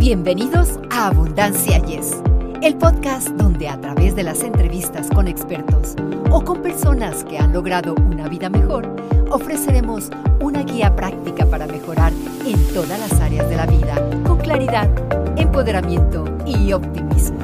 Bienvenidos a Abundancia Yes, el podcast donde a través de las entrevistas con expertos o con personas que han logrado una vida mejor, ofreceremos una guía práctica para mejorar en todas las áreas de la vida con claridad, empoderamiento y optimismo.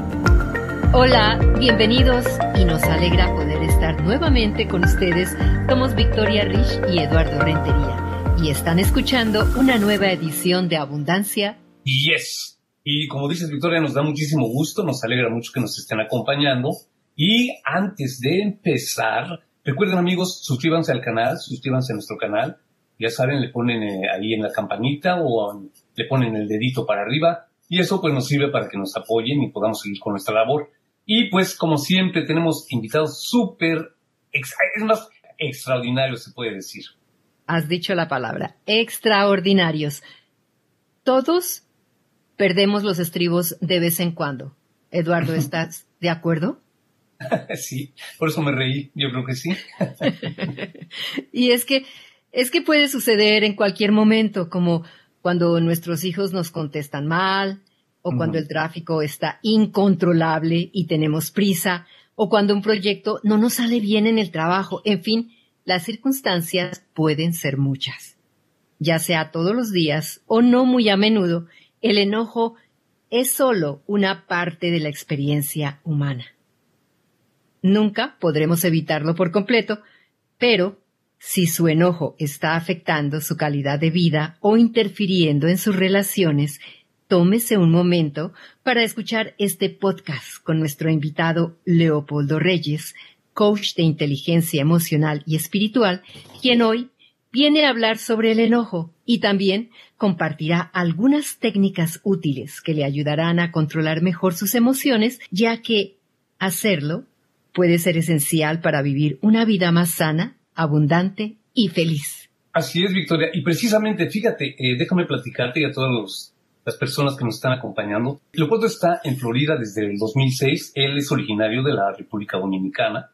Hola, bienvenidos y nos alegra poder estar nuevamente con ustedes. Somos Victoria Rich y Eduardo Rentería y están escuchando una nueva edición de Abundancia Yes. Y como dices, Victoria, nos da muchísimo gusto, nos alegra mucho que nos estén acompañando. Y antes de empezar, recuerden amigos, suscríbanse al canal, suscríbanse a nuestro canal. Ya saben, le ponen eh, ahí en la campanita o le ponen el dedito para arriba. Y eso pues nos sirve para que nos apoyen y podamos seguir con nuestra labor. Y pues como siempre tenemos invitados súper, es más, extraordinarios se puede decir. Has dicho la palabra, extraordinarios. Todos perdemos los estribos de vez en cuando. Eduardo, ¿estás de acuerdo? Sí, por eso me reí, yo creo que sí. y es que, es que puede suceder en cualquier momento, como cuando nuestros hijos nos contestan mal, o cuando el tráfico está incontrolable y tenemos prisa, o cuando un proyecto no nos sale bien en el trabajo. En fin, las circunstancias pueden ser muchas. Ya sea todos los días o no muy a menudo, el enojo es solo una parte de la experiencia humana. Nunca podremos evitarlo por completo, pero si su enojo está afectando su calidad de vida o interfiriendo en sus relaciones, tómese un momento para escuchar este podcast con nuestro invitado Leopoldo Reyes, coach de inteligencia emocional y espiritual, quien hoy viene a hablar sobre el enojo y también compartirá algunas técnicas útiles que le ayudarán a controlar mejor sus emociones, ya que hacerlo puede ser esencial para vivir una vida más sana, abundante y feliz. Así es, Victoria. Y precisamente, fíjate, eh, déjame platicarte y a todas las personas que nos están acompañando. Leopoldo está en Florida desde el 2006. Él es originario de la República Dominicana.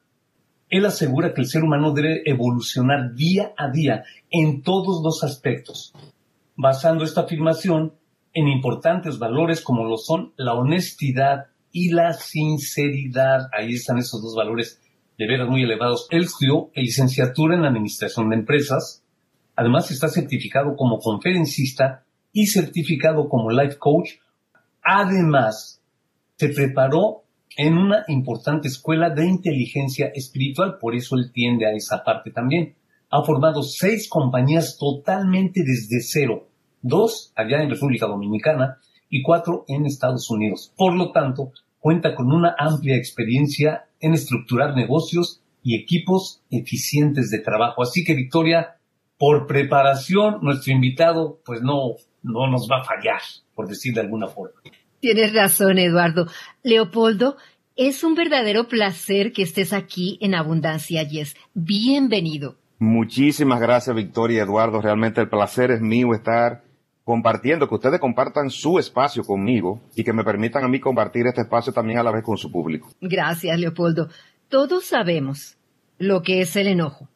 Él asegura que el ser humano debe evolucionar día a día en todos los aspectos, basando esta afirmación en importantes valores como lo son la honestidad y la sinceridad. Ahí están esos dos valores de veras muy elevados. Él estudió licenciatura en Administración de Empresas. Además está certificado como conferencista y certificado como life coach. Además, se preparó en una importante escuela de inteligencia espiritual, por eso él tiende a esa parte también. Ha formado seis compañías totalmente desde cero, dos allá en República Dominicana y cuatro en Estados Unidos. Por lo tanto, cuenta con una amplia experiencia en estructurar negocios y equipos eficientes de trabajo. Así que Victoria, por preparación, nuestro invitado pues no, no nos va a fallar, por decir de alguna forma. Tienes razón, Eduardo. Leopoldo, es un verdadero placer que estés aquí en Abundancia Yes. Bienvenido. Muchísimas gracias, Victoria y Eduardo. Realmente el placer es mío estar compartiendo, que ustedes compartan su espacio conmigo y que me permitan a mí compartir este espacio también a la vez con su público. Gracias, Leopoldo. Todos sabemos lo que es el enojo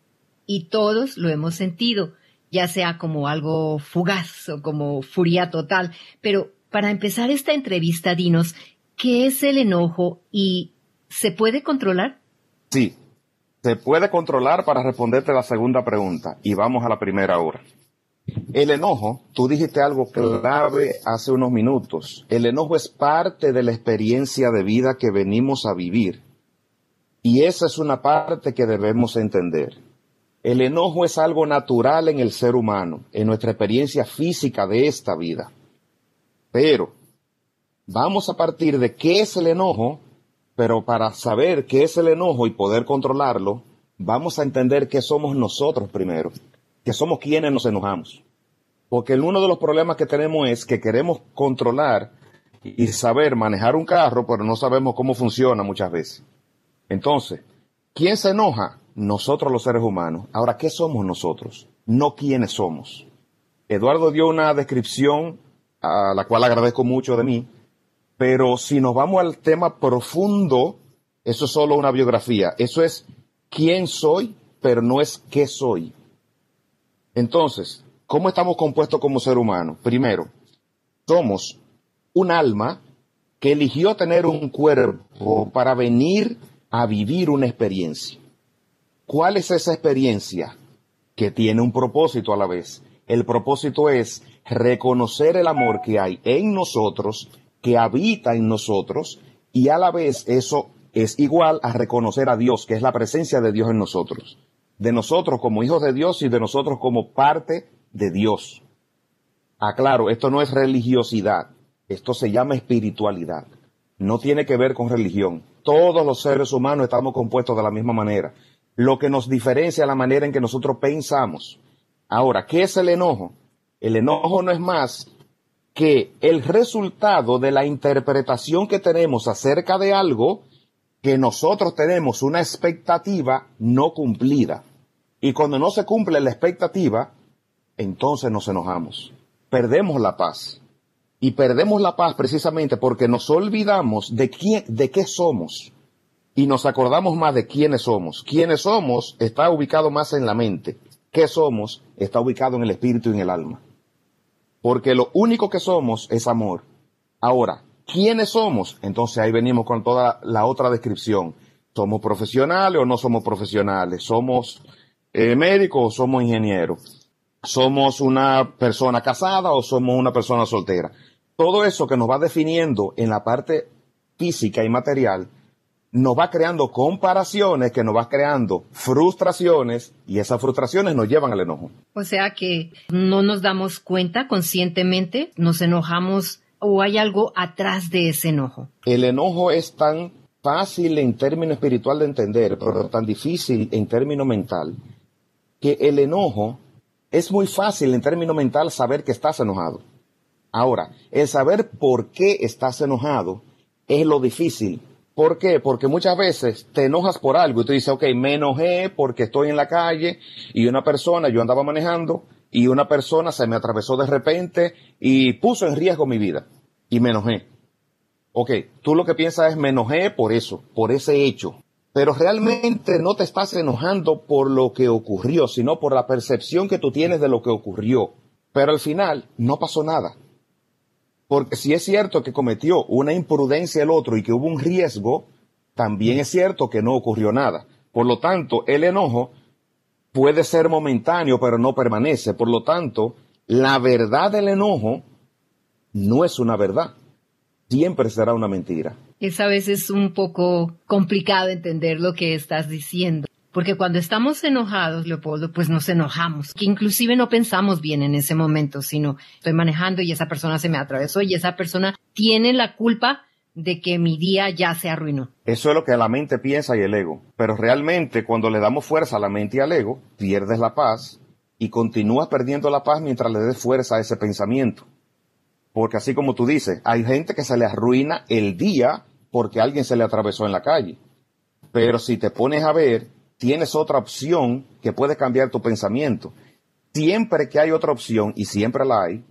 y todos lo hemos sentido, ya sea como algo fugaz o como furia total, pero para empezar esta entrevista, dinos, ¿qué es el enojo y se puede controlar? Sí, se puede controlar para responderte la segunda pregunta y vamos a la primera ahora. El enojo, tú dijiste algo clave hace unos minutos. El enojo es parte de la experiencia de vida que venimos a vivir. Y esa es una parte que debemos entender. El enojo es algo natural en el ser humano, en nuestra experiencia física de esta vida. Pero vamos a partir de qué es el enojo, pero para saber qué es el enojo y poder controlarlo, vamos a entender qué somos nosotros primero, que somos quienes nos enojamos. Porque uno de los problemas que tenemos es que queremos controlar y saber manejar un carro, pero no sabemos cómo funciona muchas veces. Entonces, ¿quién se enoja? Nosotros los seres humanos. Ahora, ¿qué somos nosotros? No quiénes somos. Eduardo dio una descripción a la cual agradezco mucho de mí, pero si nos vamos al tema profundo, eso es solo una biografía, eso es quién soy, pero no es qué soy. Entonces, ¿cómo estamos compuestos como ser humano? Primero, somos un alma que eligió tener un cuerpo para venir a vivir una experiencia. ¿Cuál es esa experiencia? Que tiene un propósito a la vez. El propósito es reconocer el amor que hay en nosotros, que habita en nosotros, y a la vez eso es igual a reconocer a Dios, que es la presencia de Dios en nosotros. De nosotros como hijos de Dios y de nosotros como parte de Dios. Aclaro, esto no es religiosidad, esto se llama espiritualidad. No tiene que ver con religión. Todos los seres humanos estamos compuestos de la misma manera. Lo que nos diferencia es la manera en que nosotros pensamos. Ahora, ¿qué es el enojo? El enojo no es más que el resultado de la interpretación que tenemos acerca de algo que nosotros tenemos una expectativa no cumplida. Y cuando no se cumple la expectativa, entonces nos enojamos. Perdemos la paz. Y perdemos la paz precisamente porque nos olvidamos de quién, de qué somos. Y nos acordamos más de quiénes somos. Quiénes somos está ubicado más en la mente. ¿Qué somos? Está ubicado en el espíritu y en el alma. Porque lo único que somos es amor. Ahora, ¿quiénes somos? Entonces ahí venimos con toda la otra descripción. ¿Somos profesionales o no somos profesionales? ¿Somos eh, médicos o somos ingenieros? ¿Somos una persona casada o somos una persona soltera? todo eso que nos va definiendo en la parte física y material, nos va creando comparaciones, que nos va creando frustraciones y esas frustraciones nos llevan al enojo. O sea que no nos damos cuenta conscientemente, nos enojamos o hay algo atrás de ese enojo. El enojo es tan fácil en término espiritual de entender, pero tan difícil en término mental, que el enojo es muy fácil en término mental saber que estás enojado. Ahora, el saber por qué estás enojado es lo difícil. ¿Por qué? Porque muchas veces te enojas por algo y tú dices, ok, me enojé porque estoy en la calle y una persona, yo andaba manejando y una persona se me atravesó de repente y puso en riesgo mi vida y me enojé. Ok, tú lo que piensas es me enojé por eso, por ese hecho. Pero realmente no te estás enojando por lo que ocurrió, sino por la percepción que tú tienes de lo que ocurrió. Pero al final no pasó nada. Porque si es cierto que cometió una imprudencia el otro y que hubo un riesgo, también es cierto que no ocurrió nada. Por lo tanto, el enojo puede ser momentáneo, pero no permanece. Por lo tanto, la verdad del enojo no es una verdad. Siempre será una mentira. Es a veces un poco complicado entender lo que estás diciendo. Porque cuando estamos enojados, Leopoldo, pues nos enojamos, que inclusive no pensamos bien en ese momento, sino estoy manejando y esa persona se me atravesó y esa persona tiene la culpa de que mi día ya se arruinó. Eso es lo que la mente piensa y el ego. Pero realmente cuando le damos fuerza a la mente y al ego, pierdes la paz y continúas perdiendo la paz mientras le des fuerza a ese pensamiento. Porque así como tú dices, hay gente que se le arruina el día porque alguien se le atravesó en la calle. Pero si te pones a ver, tienes otra opción que puede cambiar tu pensamiento. Siempre que hay otra opción, y siempre la hay,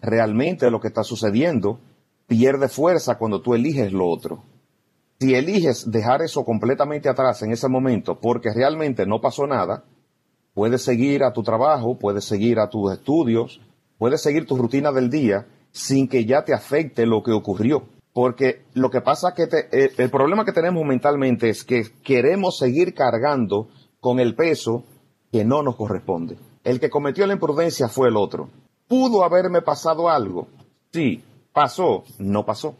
realmente lo que está sucediendo pierde fuerza cuando tú eliges lo otro. Si eliges dejar eso completamente atrás en ese momento porque realmente no pasó nada, puedes seguir a tu trabajo, puedes seguir a tus estudios, puedes seguir tu rutina del día sin que ya te afecte lo que ocurrió. Porque lo que pasa que eh, el problema que tenemos mentalmente es que queremos seguir cargando con el peso que no nos corresponde. El que cometió la imprudencia fue el otro. ¿Pudo haberme pasado algo? Sí. ¿Pasó? No pasó.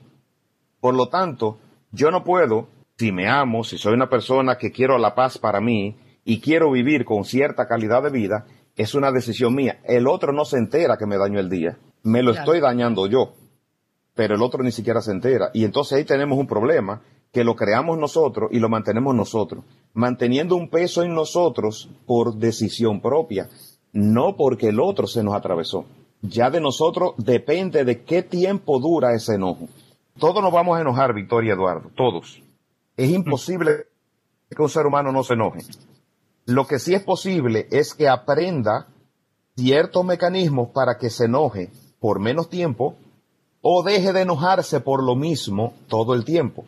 Por lo tanto, yo no puedo, si me amo, si soy una persona que quiero la paz para mí y quiero vivir con cierta calidad de vida, es una decisión mía. El otro no se entera que me dañó el día. Me lo estoy dañando yo pero el otro ni siquiera se entera. Y entonces ahí tenemos un problema que lo creamos nosotros y lo mantenemos nosotros, manteniendo un peso en nosotros por decisión propia, no porque el otro se nos atravesó. Ya de nosotros depende de qué tiempo dura ese enojo. Todos nos vamos a enojar, Victoria Eduardo, todos. Es imposible que un ser humano no se enoje. Lo que sí es posible es que aprenda ciertos mecanismos para que se enoje por menos tiempo o deje de enojarse por lo mismo todo el tiempo.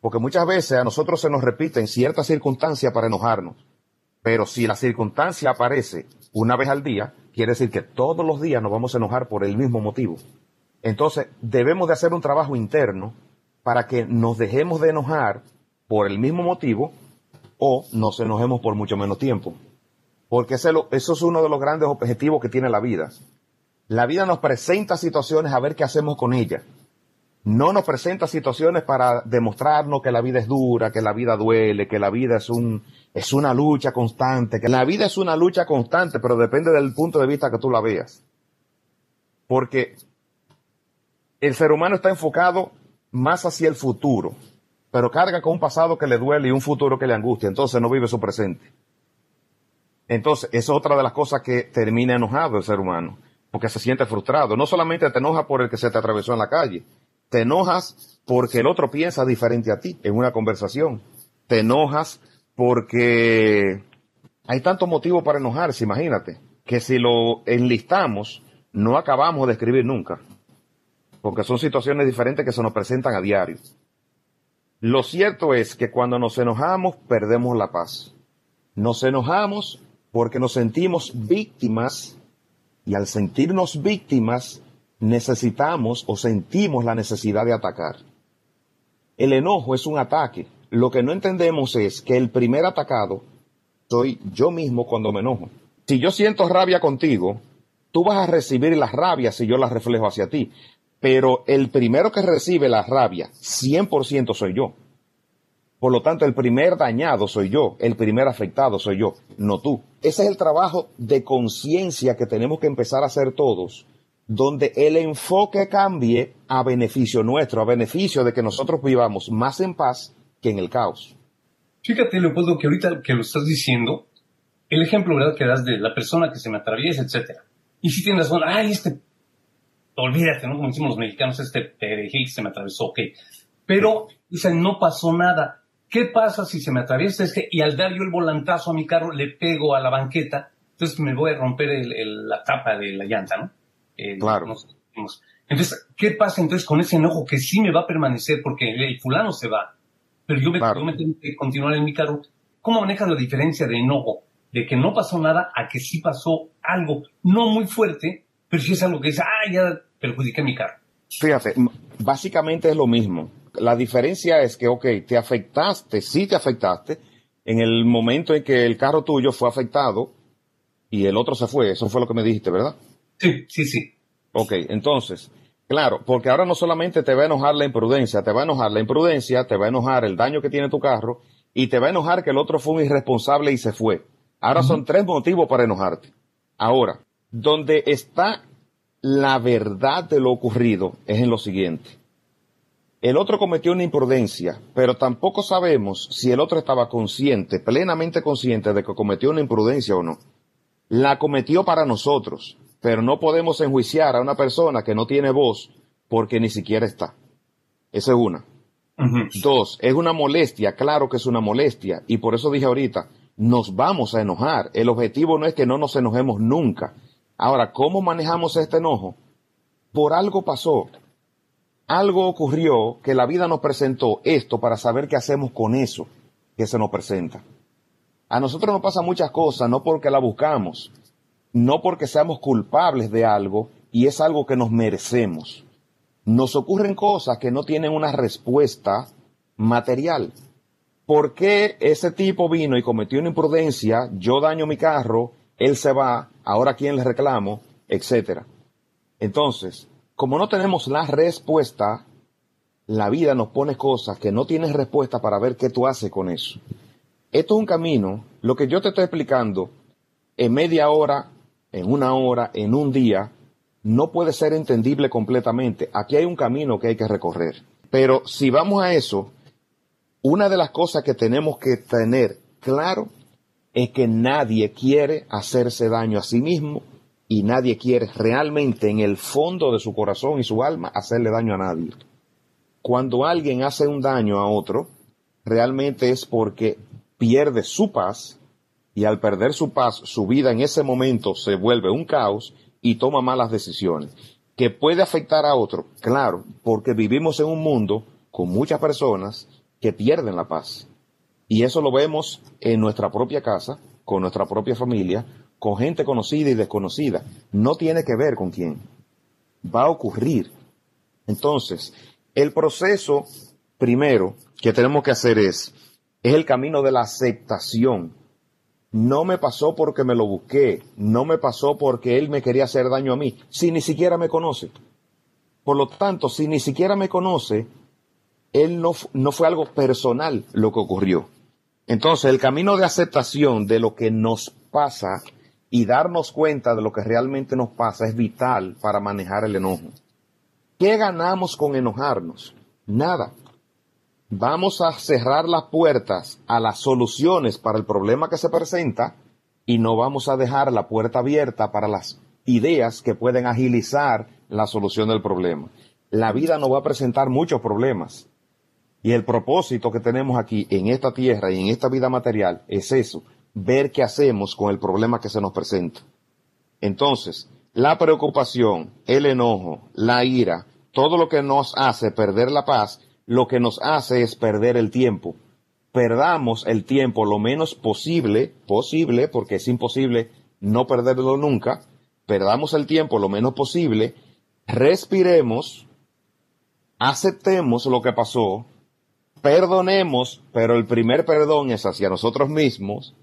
Porque muchas veces a nosotros se nos repiten ciertas circunstancias para enojarnos. Pero si la circunstancia aparece una vez al día, quiere decir que todos los días nos vamos a enojar por el mismo motivo. Entonces, debemos de hacer un trabajo interno para que nos dejemos de enojar por el mismo motivo o nos enojemos por mucho menos tiempo. Porque eso es uno de los grandes objetivos que tiene la vida. La vida nos presenta situaciones a ver qué hacemos con ellas. No nos presenta situaciones para demostrarnos que la vida es dura, que la vida duele, que la vida es un, es una lucha constante, que la vida es una lucha constante, pero depende del punto de vista que tú la veas. Porque el ser humano está enfocado más hacia el futuro, pero carga con un pasado que le duele y un futuro que le angustia, entonces no vive su presente. Entonces, es otra de las cosas que termina enojado el ser humano, porque se siente frustrado. No solamente te enoja por el que se te atravesó en la calle, te enojas porque el otro piensa diferente a ti en una conversación. Te enojas porque hay tanto motivo para enojarse, imagínate, que si lo enlistamos, no acabamos de escribir nunca porque son situaciones diferentes que se nos presentan a diario. Lo cierto es que cuando nos enojamos perdemos la paz. Nos enojamos porque nos sentimos víctimas y al sentirnos víctimas necesitamos o sentimos la necesidad de atacar. El enojo es un ataque. Lo que no entendemos es que el primer atacado soy yo mismo cuando me enojo. Si yo siento rabia contigo, tú vas a recibir la rabia si yo la reflejo hacia ti pero el primero que recibe la rabia 100% soy yo. Por lo tanto, el primer dañado soy yo, el primer afectado soy yo, no tú. Ese es el trabajo de conciencia que tenemos que empezar a hacer todos, donde el enfoque cambie a beneficio nuestro, a beneficio de que nosotros vivamos más en paz que en el caos. Fíjate, Leopoldo, que ahorita que lo estás diciendo, el ejemplo ¿verdad? que das de la persona que se me atraviesa, etcétera. Y si tienes razón, ay, este olvídate, ¿no? Como decimos los mexicanos, este perejil se me atravesó, ok. Pero, dicen, no pasó nada. ¿Qué pasa si se me atraviesa este y al dar yo el volantazo a mi carro le pego a la banqueta? Entonces me voy a romper la tapa de la llanta, ¿no? claro. entonces, ¿qué pasa entonces con ese enojo que sí me va a permanecer porque el fulano se va? Pero yo me, yo me tengo que continuar en mi carro. ¿Cómo manejas la diferencia de enojo? De que no pasó nada a que sí pasó algo no muy fuerte, pero sí es algo que dice, ah, ya perjudique mi carro. Fíjate, básicamente es lo mismo. La diferencia es que, ok, te afectaste, sí te afectaste, en el momento en que el carro tuyo fue afectado y el otro se fue. Eso fue lo que me dijiste, ¿verdad? Sí, sí, sí. Ok, entonces, claro, porque ahora no solamente te va a enojar la imprudencia, te va a enojar la imprudencia, te va a enojar el daño que tiene tu carro y te va a enojar que el otro fue un irresponsable y se fue. Ahora son tres motivos para enojarte. Ahora, donde está la verdad de lo ocurrido es en lo siguiente. El otro cometió una imprudencia, pero tampoco sabemos si el otro estaba consciente, plenamente consciente de que cometió una imprudencia o no. La cometió para nosotros, pero no podemos enjuiciar a una persona que no tiene voz porque ni siquiera está. Esa es una. Dos, es una molestia, claro que es una molestia, y por eso dije ahorita, nos vamos a enojar. El objetivo no es que no nos enojemos nunca, Ahora, ¿cómo manejamos este enojo? Por algo pasó. Algo ocurrió que la vida nos presentó esto para saber qué hacemos con eso que se nos presenta. A nosotros nos pasan muchas cosas, no porque la buscamos, no porque seamos culpables de algo y es algo que nos merecemos. Nos ocurren cosas que no tienen una respuesta material. ¿Por qué ese tipo vino y cometió una imprudencia? Yo daño mi carro, él se va, ahora quién le reclamo, etcétera. Entonces, como no tenemos la respuesta, la vida nos pone cosas que no tienes respuesta para ver qué tú haces con eso. Esto es un camino, lo que yo te estoy explicando, en media hora, en una hora, en un día, no puede ser entendible completamente. Aquí hay un camino que hay que recorrer. Pero si vamos a eso, una de las cosas que tenemos que tener claro es que nadie quiere hacerse daño a sí mismo y nadie quiere realmente en el fondo de su corazón y su alma hacerle daño a nadie. Cuando alguien hace un daño a otro, realmente es porque pierde su paz y al perder su paz, su vida en ese momento se vuelve un caos y toma malas decisiones. Que puede afectar a otro, claro, porque vivimos en un mundo con muchas personas que pierden la paz. Y eso lo vemos en nuestra propia casa, con nuestra propia familia, con gente conocida y desconocida. No tiene que ver con quién. Va a ocurrir. Entonces, el proceso primero que tenemos que hacer es, es el camino de la aceptación. No me pasó porque me lo busqué, no me pasó porque él me quería hacer daño a mí, si ni siquiera me conoce. Por lo tanto, si ni siquiera me conoce, él no, no fue algo personal lo que ocurrió. Entonces, el camino de aceptación de lo que nos pasa y darnos cuenta de lo que realmente nos pasa es vital para manejar el enojo. ¿Qué ganamos con enojarnos? Nada. Vamos a cerrar las puertas a las soluciones para el problema que se presenta y no vamos a dejar la puerta abierta para las ideas que pueden agilizar la solución del problema. La vida nos va a presentar muchos problemas. Y el propósito que tenemos aquí en esta tierra y en esta vida material es eso, ver qué hacemos con el problema que se nos presenta. Entonces, la preocupación, el enojo, la ira, todo lo que nos hace perder la paz, lo que nos hace es perder el tiempo. Perdamos el tiempo lo menos posible, posible, porque es imposible no perderlo nunca, perdamos el tiempo lo menos posible, respiremos, aceptemos lo que pasó, perdonemos, pero el primer perdón es hacia nosotros mismos,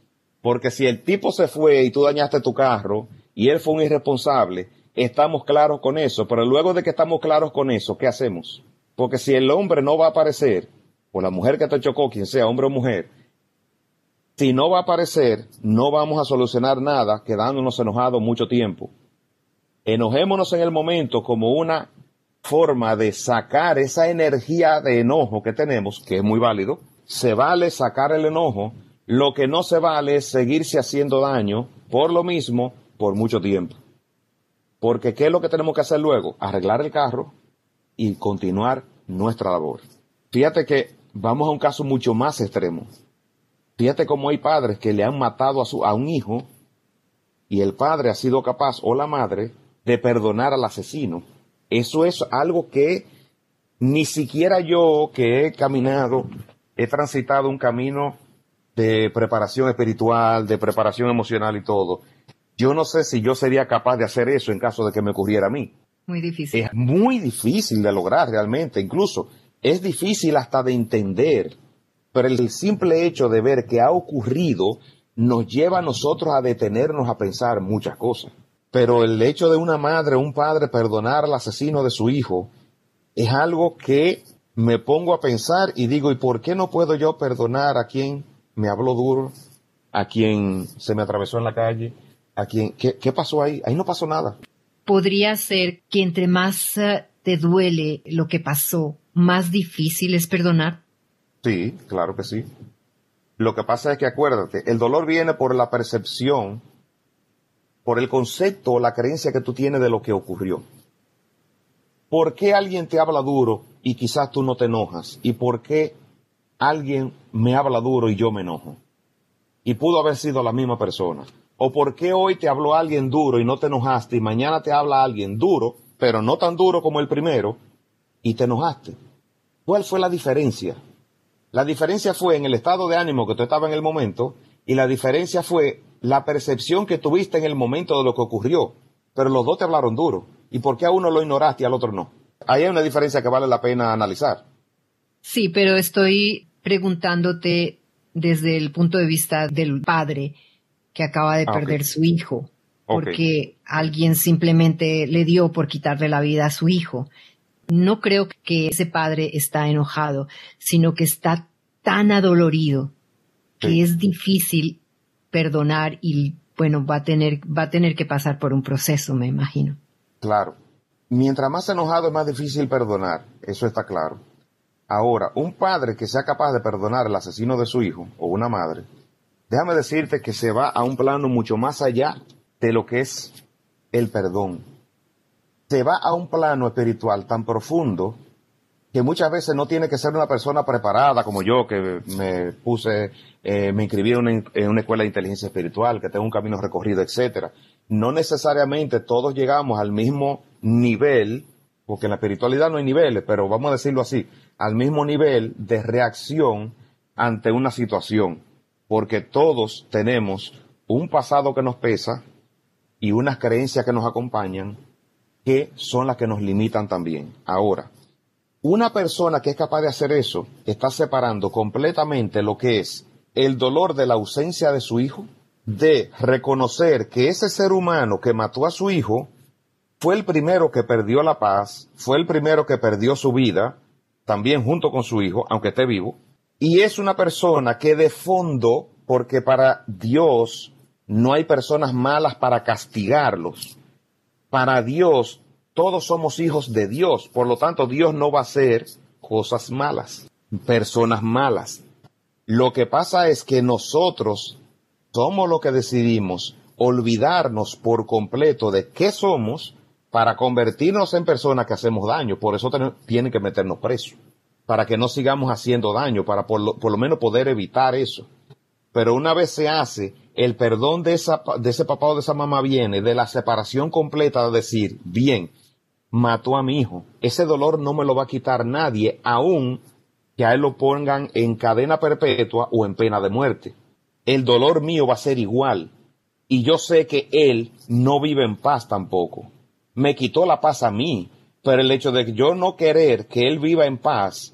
porque si el tipo se fue y tú dañaste tu carro y él fue un irresponsable, estamos claros con eso. Pero luego de que estamos claros con eso, ¿qué hacemos? Porque si el hombre no va a aparecer, o la mujer que te chocó, quien sea, hombre o mujer, si no va a aparecer, no vamos a solucionar nada quedándonos enojados mucho tiempo. Enojémonos en el momento como una forma de sacar esa energía de enojo que tenemos, que es muy válido. Se vale sacar el enojo lo que no se vale es seguirse haciendo daño por lo mismo por mucho tiempo. Porque ¿qué es lo que tenemos que hacer luego? Arreglar el carro y continuar nuestra labor. Fíjate que vamos a un caso mucho más extremo. Fíjate cómo hay padres que le han matado a, su, a un hijo y el padre ha sido capaz o la madre de perdonar al asesino. Eso es algo que ni siquiera yo que he caminado, he transitado un camino de preparación espiritual, de preparación emocional y todo. Yo no sé si yo sería capaz de hacer eso en caso de que me ocurriera a mí. Muy difícil. Es muy difícil de lograr realmente, incluso es difícil hasta de entender, pero el simple hecho de ver que ha ocurrido nos lleva a nosotros a detenernos a pensar muchas cosas. Pero el hecho de una madre o un padre perdonar al asesino de su hijo es algo que me pongo a pensar y digo, ¿y por qué no puedo yo perdonar a quien me habló duro, a quien se me atravesó en la calle, a quien, ¿qué, qué pasó ahí? Ahí no pasó nada. Podría ser que entre más eh, te duele lo que pasó, más difícil es perdonar. Sí, claro que sí. Lo que pasa es que acuérdate, el dolor viene por la percepción, por el concepto o la creencia que tú tienes de lo que ocurrió. ¿Por qué alguien te habla duro y quizás tú no te enojas? ¿Y por qué alguien me habla duro y yo me enojo. Y pudo haber sido la misma persona. O por qué hoy te habló alguien duro y no te enojaste y mañana te habla alguien duro, pero no tan duro como el primero, y te enojaste. ¿Cuál fue la diferencia? La diferencia fue en el estado de ánimo que tú estabas en el momento y la diferencia fue la percepción que tuviste en el momento de lo que ocurrió. Pero los dos te hablaron duro. ¿Y por qué a uno lo ignoraste y al otro no? Ahí hay una diferencia que vale la pena analizar. Sí, pero estoy preguntándote desde el punto de vista del padre que acaba de ah, perder su hijo, porque alguien simplemente le dio por quitarle la vida a su hijo. No creo que ese padre está enojado, sino que está tan adolorido que es difícil perdonar y bueno, va a tener, va a tener que pasar por un proceso, me imagino. Claro. Mientras más enojado es más difícil perdonar, eso está claro. Ahora, un padre que sea capaz de perdonar al asesino de su hijo, o una madre, déjame decirte que se va a un plano mucho más allá de lo que es el perdón. Se va a un plano espiritual tan profundo que muchas veces no tiene que ser una persona preparada como yo, que me puse, eh, me inscribí en una, en una, escuela de inteligencia espiritual, que tengo un camino recorrido, etcétera. No necesariamente todos llegamos al mismo nivel, porque en la espiritualidad no hay niveles, pero vamos a decirlo así, al mismo nivel de reacción ante una situación, porque todos tenemos un pasado que nos pesa y unas creencias que nos acompañan que son las que nos limitan también. Ahora, Una persona que es capaz de hacer eso está separando completamente lo que es el dolor de la ausencia de su hijo, de reconocer que ese ser humano que mató a su hijo fue el primero que perdió la paz, fue el primero que perdió su vida, también junto con su hijo, aunque esté vivo, y es una persona que de fondo, porque para Dios no hay personas malas para castigarlos, para Dios todos somos hijos de Dios, por lo tanto Dios no va a hacer cosas malas, personas malas. Lo que pasa es que nosotros somos lo que decidimos olvidarnos por completo de qué somos para convertirnos en personas que hacemos daño. Por eso tienen que meternos presos, para que no sigamos haciendo daño, para por lo, menos poder evitar eso. Pero una vez se hace, el perdón de, esa, de ese papá o de esa mamá viene de la separación completa de decir, bien, mató a mi hijo. Ese dolor no me lo va a quitar nadie, aun que a él lo pongan en cadena perpetua o en pena de muerte. El dolor mío va a ser igual. Y yo sé que él no vive en paz tampoco. Me quitó la paz a mí, pero el hecho de yo no querer que él viva en paz,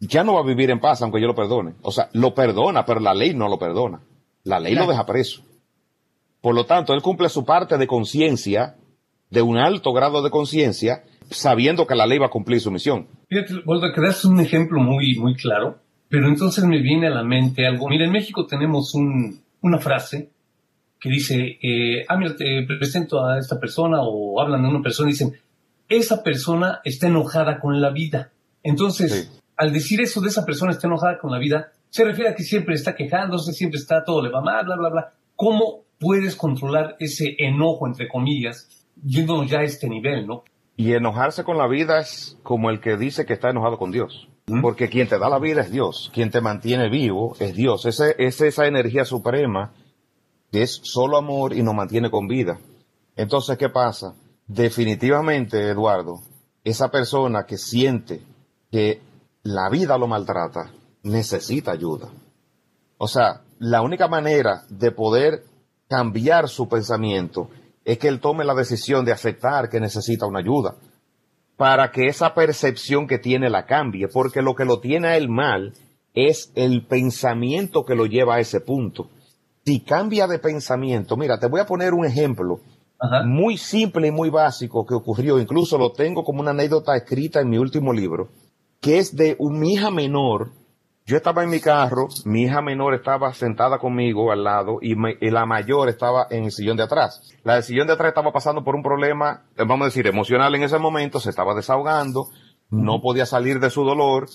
ya no va a vivir en paz aunque yo lo perdone. O sea, lo perdona, pero la ley no lo perdona. La ley lo deja preso. Por lo tanto, él cumple su parte de conciencia de un alto grado de conciencia, sabiendo que la ley va a cumplir su misión. Fíjate, Walter, que das un ejemplo muy, muy claro, pero entonces me viene a la mente algo. Mira, en México tenemos un, una frase que dice, eh, ah, mira, te presento a esta persona o hablan de una persona y dicen, esa persona está enojada con la vida. Entonces, al decir eso de esa persona está enojada con la vida, se refiere a que siempre está quejándose, siempre está, todo le va mal, bla, bla, bla. ¿Cómo puedes controlar ese enojo, entre comillas, yéndonos ya a este nivel, ¿no? Y enojarse con la vida es como el que dice que está enojado con Dios. Porque quien te da la vida es Dios, quien te mantiene vivo es Dios. Ese, es esa energía suprema que es solo amor y nos mantiene con vida. Entonces, ¿qué pasa? Definitivamente, Eduardo, esa persona que siente que la vida lo maltrata, necesita ayuda. O sea, la única manera de poder cambiar su pensamiento es que él tome la decisión de aceptar que necesita una ayuda para que esa percepción que tiene la cambie, porque lo que lo tiene a él mal es el pensamiento que lo lleva a ese punto. Si cambia de pensamiento, mira, te voy a poner un ejemplo muy simple y muy básico que ocurrió, incluso lo tengo como una anécdota escrita en mi último libro, que es de un, mi hija menor. Yo estaba en mi carro, mi hija menor estaba sentada conmigo al lado y, la mayor estaba en el sillón de atrás. La del sillón de atrás estaba pasando por un problema, eh, vamos a decir, emocional en ese momento, se estaba desahogando, no podía salir de su dolor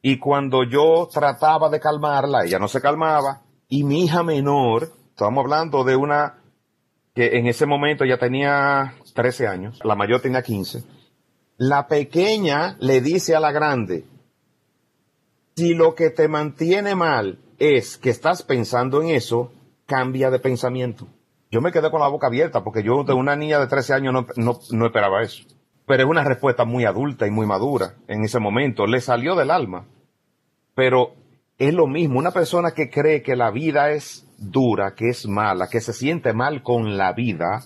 y cuando yo trataba de calmarla, ella no se calmaba y mi hija menor, estamos hablando de una que en ese momento ya tenía 13 años, la mayor tenía 15, la pequeña le dice a la grande, si lo que te mantiene mal es que estás pensando en eso, cambia de pensamiento. Yo me quedé con la boca abierta porque yo de una niña de 13 años no, esperaba eso. Pero es una respuesta muy adulta y muy madura en ese momento. Le salió del alma. Pero es lo mismo. Una persona que cree que la vida es dura, que es mala, que se siente mal con la vida,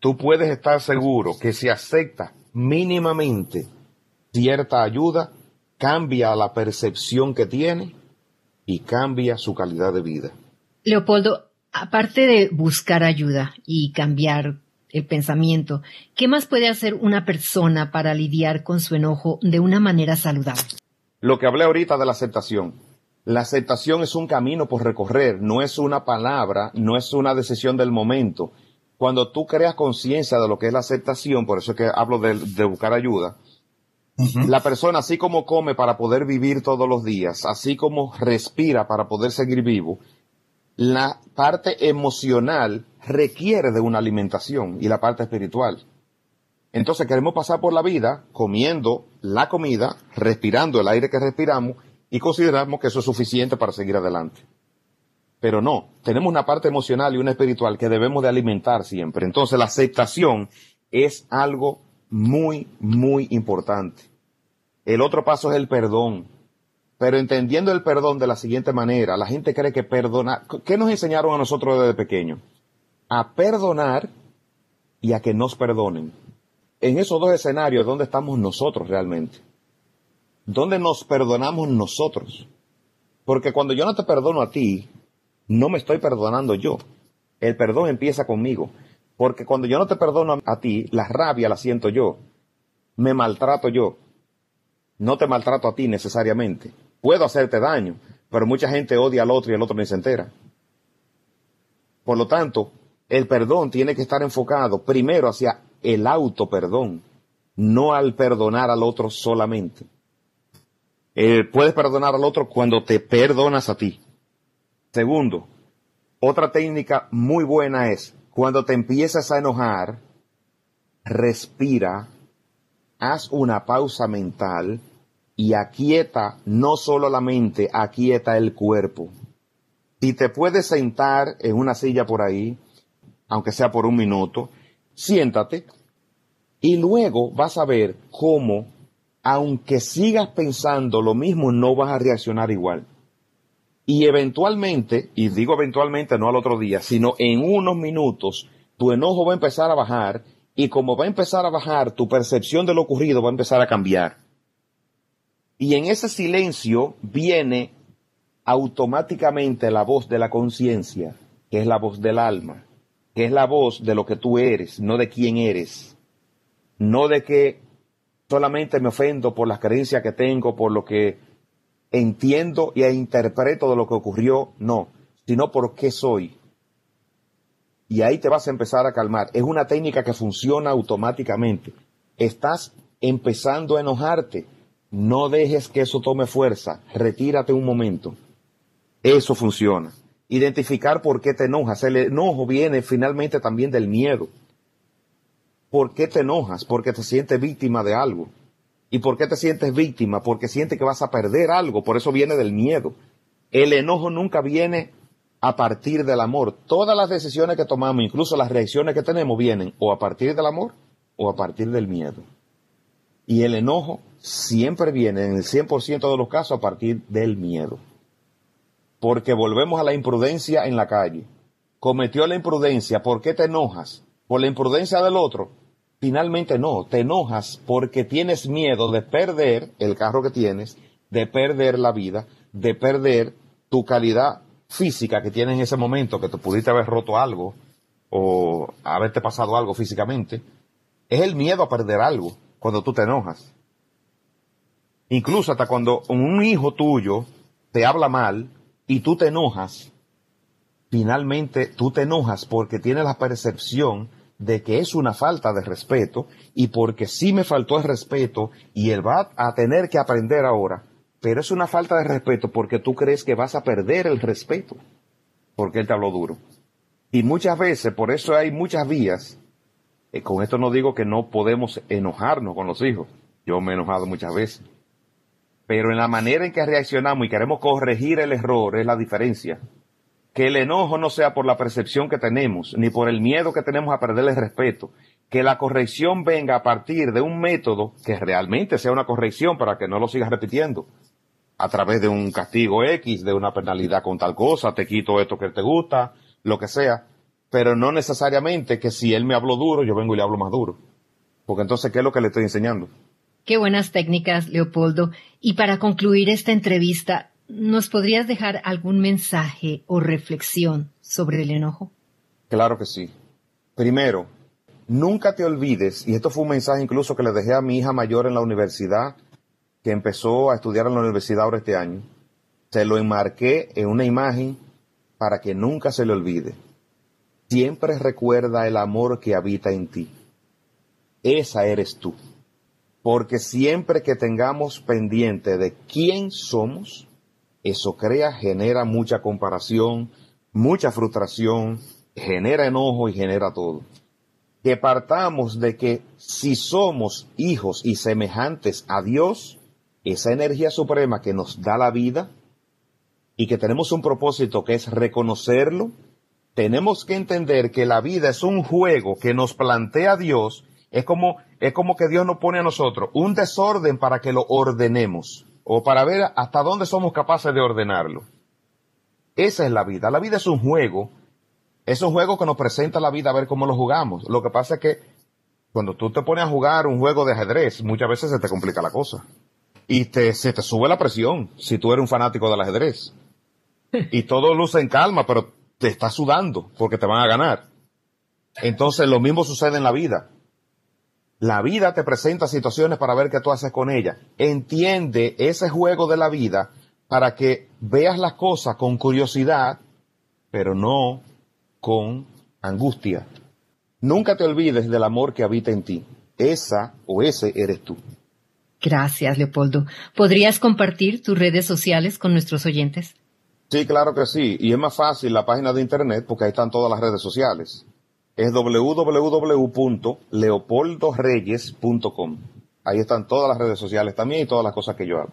tú puedes estar seguro que si acepta mínimamente cierta ayuda, cambia la percepción que tiene y cambia su calidad de vida. Leopoldo, aparte de buscar ayuda y cambiar el pensamiento, ¿qué más puede hacer una persona para lidiar con su enojo de una manera saludable? Lo que hablé ahorita de la aceptación. La aceptación es un camino por recorrer, no es una palabra, no es una decisión del momento. Cuando tú creas conciencia de lo que es la aceptación, por eso es que hablo de, de buscar ayuda, la persona, así como come para poder vivir todos los días, así como respira para poder seguir vivo, la parte emocional requiere de una alimentación y la parte espiritual. Entonces queremos pasar por la vida comiendo la comida, respirando el aire que respiramos y consideramos que eso es suficiente para seguir adelante. Pero no, tenemos una parte emocional y una espiritual que debemos de alimentar siempre. Entonces la aceptación es algo muy, muy importante. El otro paso es el perdón. Pero entendiendo el perdón de la siguiente manera, la gente cree que perdonar, ¿qué nos enseñaron a nosotros desde pequeños? A perdonar y a que nos perdonen. En esos dos escenarios, ¿dónde estamos nosotros realmente? Donde nos perdonamos nosotros. Porque cuando yo no te perdono a ti, no me estoy perdonando yo. El perdón empieza conmigo. Porque cuando yo no te perdono a ti, la rabia la siento yo. Me maltrato yo. No te maltrato a ti necesariamente. Puedo hacerte daño, pero mucha gente odia al otro y el otro ni se entera. Por lo tanto, el perdón tiene que estar enfocado primero hacia el auto perdón, no al perdonar al otro solamente. Eh, puedes perdonar al otro cuando te perdonas a ti. Segundo, otra técnica muy buena es cuando te empiezas a enojar, respira, haz una pausa mental y aquieta no solo la mente, aquieta el cuerpo. Si te puedes sentar en una silla por ahí, aunque sea por un minuto, siéntate y luego vas a ver cómo, aunque sigas pensando lo mismo, no vas a reaccionar igual. Y eventualmente, y digo eventualmente no al otro día, sino en unos minutos, tu enojo va a empezar a bajar y como va a empezar a bajar, tu percepción de lo ocurrido va a empezar a cambiar. Y en ese silencio viene automáticamente la voz de la conciencia, que es la voz del alma, que es la voz de lo que tú eres, no de quién eres, no de que solamente me ofendo por las creencias que tengo, por lo que entiendo e interpreto de lo que ocurrió, no, sino por qué soy. Y ahí te vas a empezar a calmar. Es una técnica que funciona automáticamente. Estás empezando a enojarte. No dejes que eso tome fuerza. Retírate un momento. Eso funciona. Identificar por qué te enojas. El enojo viene finalmente también del miedo. ¿Por qué te enojas? Porque te sientes víctima de algo. ¿Y por qué te sientes víctima? Porque sientes que vas a perder algo. Por eso viene del miedo. El enojo nunca viene a partir del amor. Todas las decisiones que tomamos, incluso las reacciones que tenemos, vienen o a partir del amor o a partir del miedo. Y el enojo siempre viene, en el 100% de los casos, a partir del miedo porque volvemos a la imprudencia en la calle. Cometió la imprudencia, ¿por qué te enojas? ¿Por la imprudencia del otro? Finalmente no, te enojas porque tienes miedo de perder el carro que tienes, de perder la vida, de perder tu calidad física que tienes en ese momento, que te pudiste haber roto algo o haberte pasado algo físicamente. Es el miedo a perder algo cuando tú te enojas. Incluso hasta cuando un hijo tuyo te habla mal, y tú te enojas, finalmente tú te enojas porque tienes la percepción de que es una falta de respeto y porque sí me faltó el respeto y él va a tener que aprender ahora, pero es una falta de respeto porque tú crees que vas a perder el respeto porque él te habló duro. Y muchas veces, por eso hay muchas vías, con esto no digo que no podemos enojarnos con los hijos, yo me he enojado muchas veces, pero en la manera en que reaccionamos y queremos corregir el error es la diferencia. Que el enojo no sea por la percepción que tenemos, ni por el miedo que tenemos a perder el respeto. Que la corrección venga a partir de un método que realmente sea una corrección para que no lo sigas repitiendo. A través de un castigo X, de una penalidad con tal cosa, te quito esto que te gusta, lo que sea. Pero no necesariamente que si él me habló duro, yo vengo y le hablo más duro. Porque entonces, ¿qué es lo que le estoy enseñando? Qué buenas técnicas, Leopoldo. Y para concluir esta entrevista, ¿nos podrías dejar algún mensaje o reflexión sobre el enojo? Claro que sí. Primero, nunca te olvides, y esto fue un mensaje incluso que le dejé a mi hija mayor en la universidad, que empezó a estudiar en la universidad ahora este año, se lo enmarqué en una imagen para que nunca se le olvide. Siempre recuerda el amor que habita en ti. Esa eres tú. Porque siempre que tengamos pendiente de quién somos, eso crea, genera mucha comparación, mucha frustración, genera enojo y genera todo. Que partamos de que si somos hijos y semejantes a Dios, esa energía suprema que nos da la vida y que tenemos un propósito que es reconocerlo, tenemos que entender que la vida es un juego que nos plantea Dios es como, es como que Dios nos pone a nosotros un desorden para que lo ordenemos o para ver hasta dónde somos capaces de ordenarlo. Esa es la vida. La vida es un juego. Es un juego que nos presenta la vida a ver cómo lo jugamos. Lo que pasa es que cuando tú te pones a jugar un juego de ajedrez, muchas veces se te complica la cosa. y te, se te sube la presión si tú eres un fanático del ajedrez. Y todo luce en calma, pero te estás sudando porque te van a ganar. Entonces lo mismo sucede en la vida. La vida te presenta situaciones para ver qué tú haces con ella. Entiende ese juego de la vida para que veas las cosas con curiosidad, pero no con angustia. Nunca te olvides del amor que habita en ti. Esa o ese eres tú. Gracias, Leopoldo. ¿Podrías compartir tus redes sociales con nuestros oyentes? Sí, claro que sí. Y es más fácil la página de internet porque ahí están todas las redes sociales. Es www.leopoldoreyes.com. Ahí están todas las redes sociales también y todas las cosas que yo hago.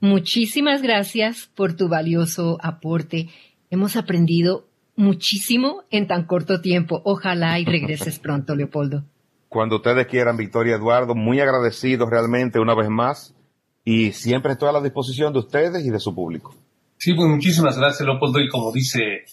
Muchísimas gracias por tu valioso aporte. Hemos aprendido muchísimo en tan corto tiempo. Ojalá y regreses pronto, Leopoldo. Cuando ustedes quieran, Victoria Eduardo, muy agradecidos realmente una vez más y siempre estoy a la disposición de ustedes y de su público. Sí, pues muchísimas gracias, Leopoldo, y como dice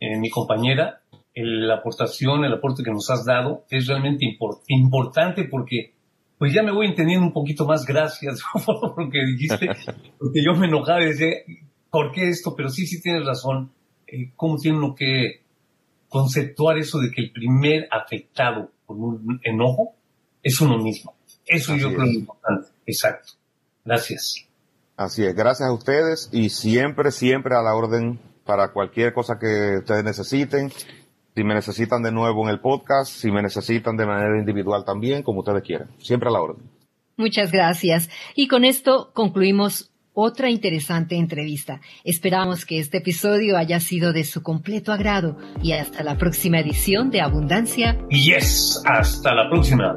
eh, mi compañera, la aportación, el aporte que nos has dado es realmente importante porque pues ya me voy entendiendo un poquito más, gracias por lo que dijiste, porque yo me enojaba y decía, ¿por qué esto? Pero sí, sí tienes razón, eh, ¿cómo tiene uno que conceptuar eso de que el primer afectado con un enojo es uno mismo. Eso yo creo que es importante. Exacto. Gracias. Así es. Gracias a ustedes y siempre, siempre a la orden para cualquier cosa que ustedes necesiten. Si me necesitan de nuevo en el podcast, si me necesitan de manera individual también, como ustedes quieran. Siempre a la orden. Muchas gracias. Y con esto concluimos otra interesante entrevista. Esperamos que este episodio haya sido de su completo agrado y hasta la próxima edición de Abundancia. Yes, hasta la próxima.